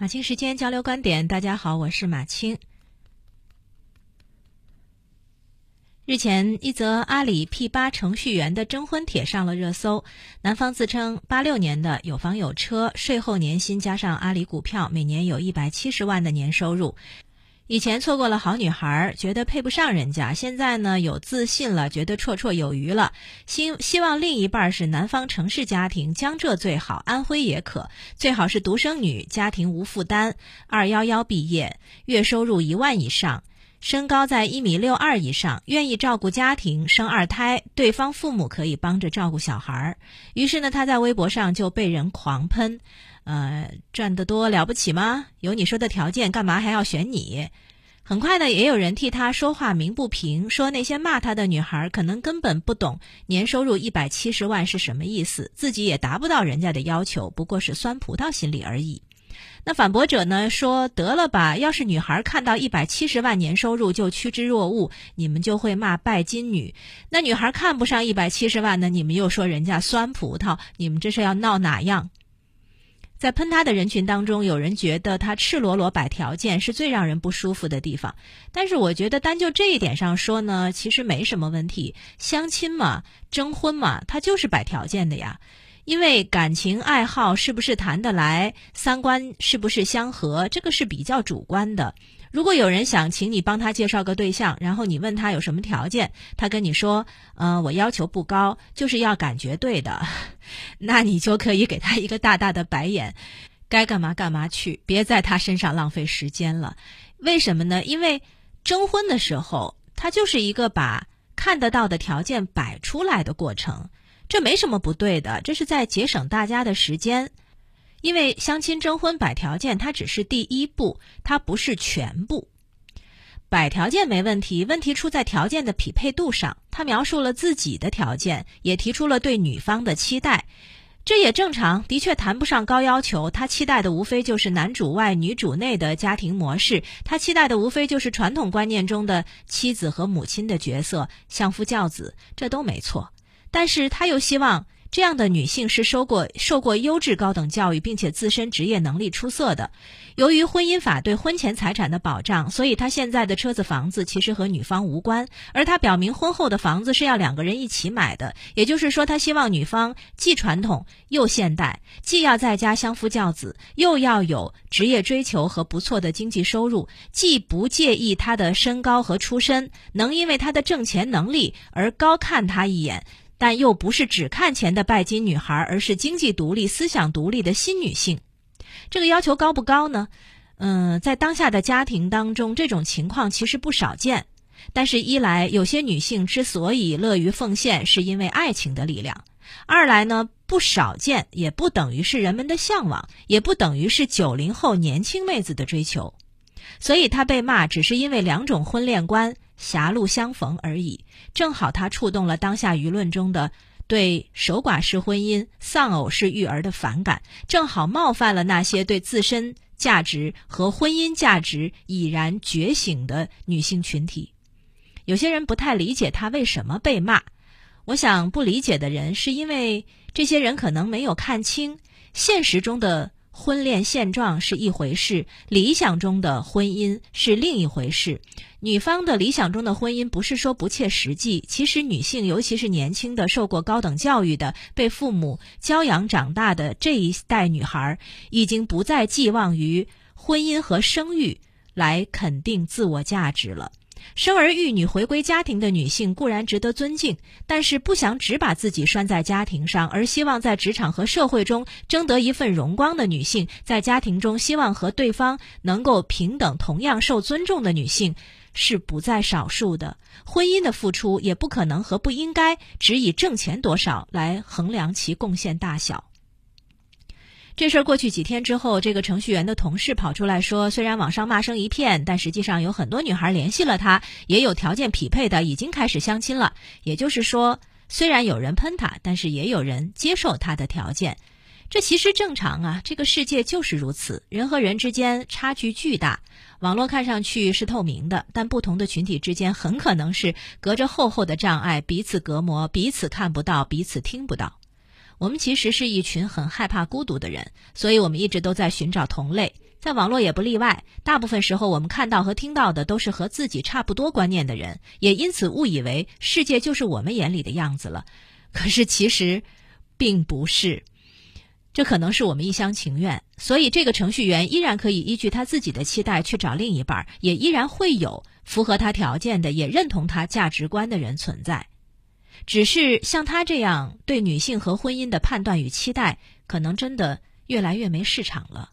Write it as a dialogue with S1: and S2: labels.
S1: 马青时间交流观点，大家好，我是马青。日前，一则阿里 P 八程序员的征婚帖上了热搜。男方自称八六年的，有房有车，税后年薪加上阿里股票，每年有一百七十万的年收入。以前错过了好女孩，觉得配不上人家，现在呢有自信了，觉得绰绰有余了。希希望另一半是南方城市家庭，江浙最好，安徽也可，最好是独生女，家庭无负担，二幺幺毕业，月收入一万以上，身高在一米六二以上，愿意照顾家庭，生二胎，对方父母可以帮着照顾小孩儿。于是呢，他在微博上就被人狂喷。呃，赚得多了不起吗？有你说的条件，干嘛还要选你？很快呢，也有人替他说话鸣不平，说那些骂他的女孩可能根本不懂年收入一百七十万是什么意思，自己也达不到人家的要求，不过是酸葡萄心理而已。那反驳者呢说得了吧，要是女孩看到一百七十万年收入就趋之若鹜，你们就会骂拜金女；那女孩看不上一百七十万呢，你们又说人家酸葡萄，你们这是要闹哪样？在喷他的人群当中，有人觉得他赤裸裸摆条件是最让人不舒服的地方。但是我觉得单就这一点上说呢，其实没什么问题。相亲嘛，征婚嘛，他就是摆条件的呀。因为感情爱好是不是谈得来，三观是不是相合，这个是比较主观的。如果有人想请你帮他介绍个对象，然后你问他有什么条件，他跟你说：“呃，我要求不高，就是要感觉对的。”那你就可以给他一个大大的白眼，该干嘛干嘛去，别在他身上浪费时间了。为什么呢？因为征婚的时候，他就是一个把看得到的条件摆出来的过程，这没什么不对的，这是在节省大家的时间。因为相亲征婚摆条件，它只是第一步，它不是全部。摆条件没问题，问题出在条件的匹配度上。他描述了自己的条件，也提出了对女方的期待，这也正常。的确谈不上高要求，他期待的无非就是男主外女主内的家庭模式，他期待的无非就是传统观念中的妻子和母亲的角色，相夫教子，这都没错。但是他又希望。这样的女性是受过受过优质高等教育，并且自身职业能力出色的。由于婚姻法对婚前财产的保障，所以他现在的车子房子其实和女方无关。而他表明婚后的房子是要两个人一起买的，也就是说，他希望女方既传统又现代，既要在家相夫教子，又要有职业追求和不错的经济收入，既不介意他的身高和出身，能因为他的挣钱能力而高看他一眼。但又不是只看钱的拜金女孩，而是经济独立、思想独立的新女性。这个要求高不高呢？嗯，在当下的家庭当中，这种情况其实不少见。但是，一来有些女性之所以乐于奉献，是因为爱情的力量；二来呢，不少见，也不等于是人们的向往，也不等于是九零后年轻妹子的追求。所以，她被骂只是因为两种婚恋观。狭路相逢而已，正好他触动了当下舆论中的对守寡式婚姻、丧偶式育儿的反感，正好冒犯了那些对自身价值和婚姻价值已然觉醒的女性群体。有些人不太理解他为什么被骂，我想不理解的人是因为这些人可能没有看清现实中的。婚恋现状是一回事，理想中的婚姻是另一回事。女方的理想中的婚姻不是说不切实际，其实女性，尤其是年轻的、受过高等教育的、被父母教养长大的这一代女孩，已经不再寄望于婚姻和生育来肯定自我价值了。生儿育女回归家庭的女性固然值得尊敬，但是不想只把自己拴在家庭上，而希望在职场和社会中争得一份荣光的女性，在家庭中希望和对方能够平等、同样受尊重的女性，是不在少数的。婚姻的付出也不可能和不应该只以挣钱多少来衡量其贡献大小。这事儿过去几天之后，这个程序员的同事跑出来说，虽然网上骂声一片，但实际上有很多女孩联系了他，也有条件匹配的，已经开始相亲了。也就是说，虽然有人喷他，但是也有人接受他的条件。这其实正常啊，这个世界就是如此，人和人之间差距巨大。网络看上去是透明的，但不同的群体之间很可能是隔着厚厚的障碍，彼此隔膜，彼此看不到，彼此听不到。我们其实是一群很害怕孤独的人，所以我们一直都在寻找同类，在网络也不例外。大部分时候，我们看到和听到的都是和自己差不多观念的人，也因此误以为世界就是我们眼里的样子了。可是其实，并不是。这可能是我们一厢情愿，所以这个程序员依然可以依据他自己的期待去找另一半，也依然会有符合他条件的、也认同他价值观的人存在。只是像他这样对女性和婚姻的判断与期待，可能真的越来越没市场了。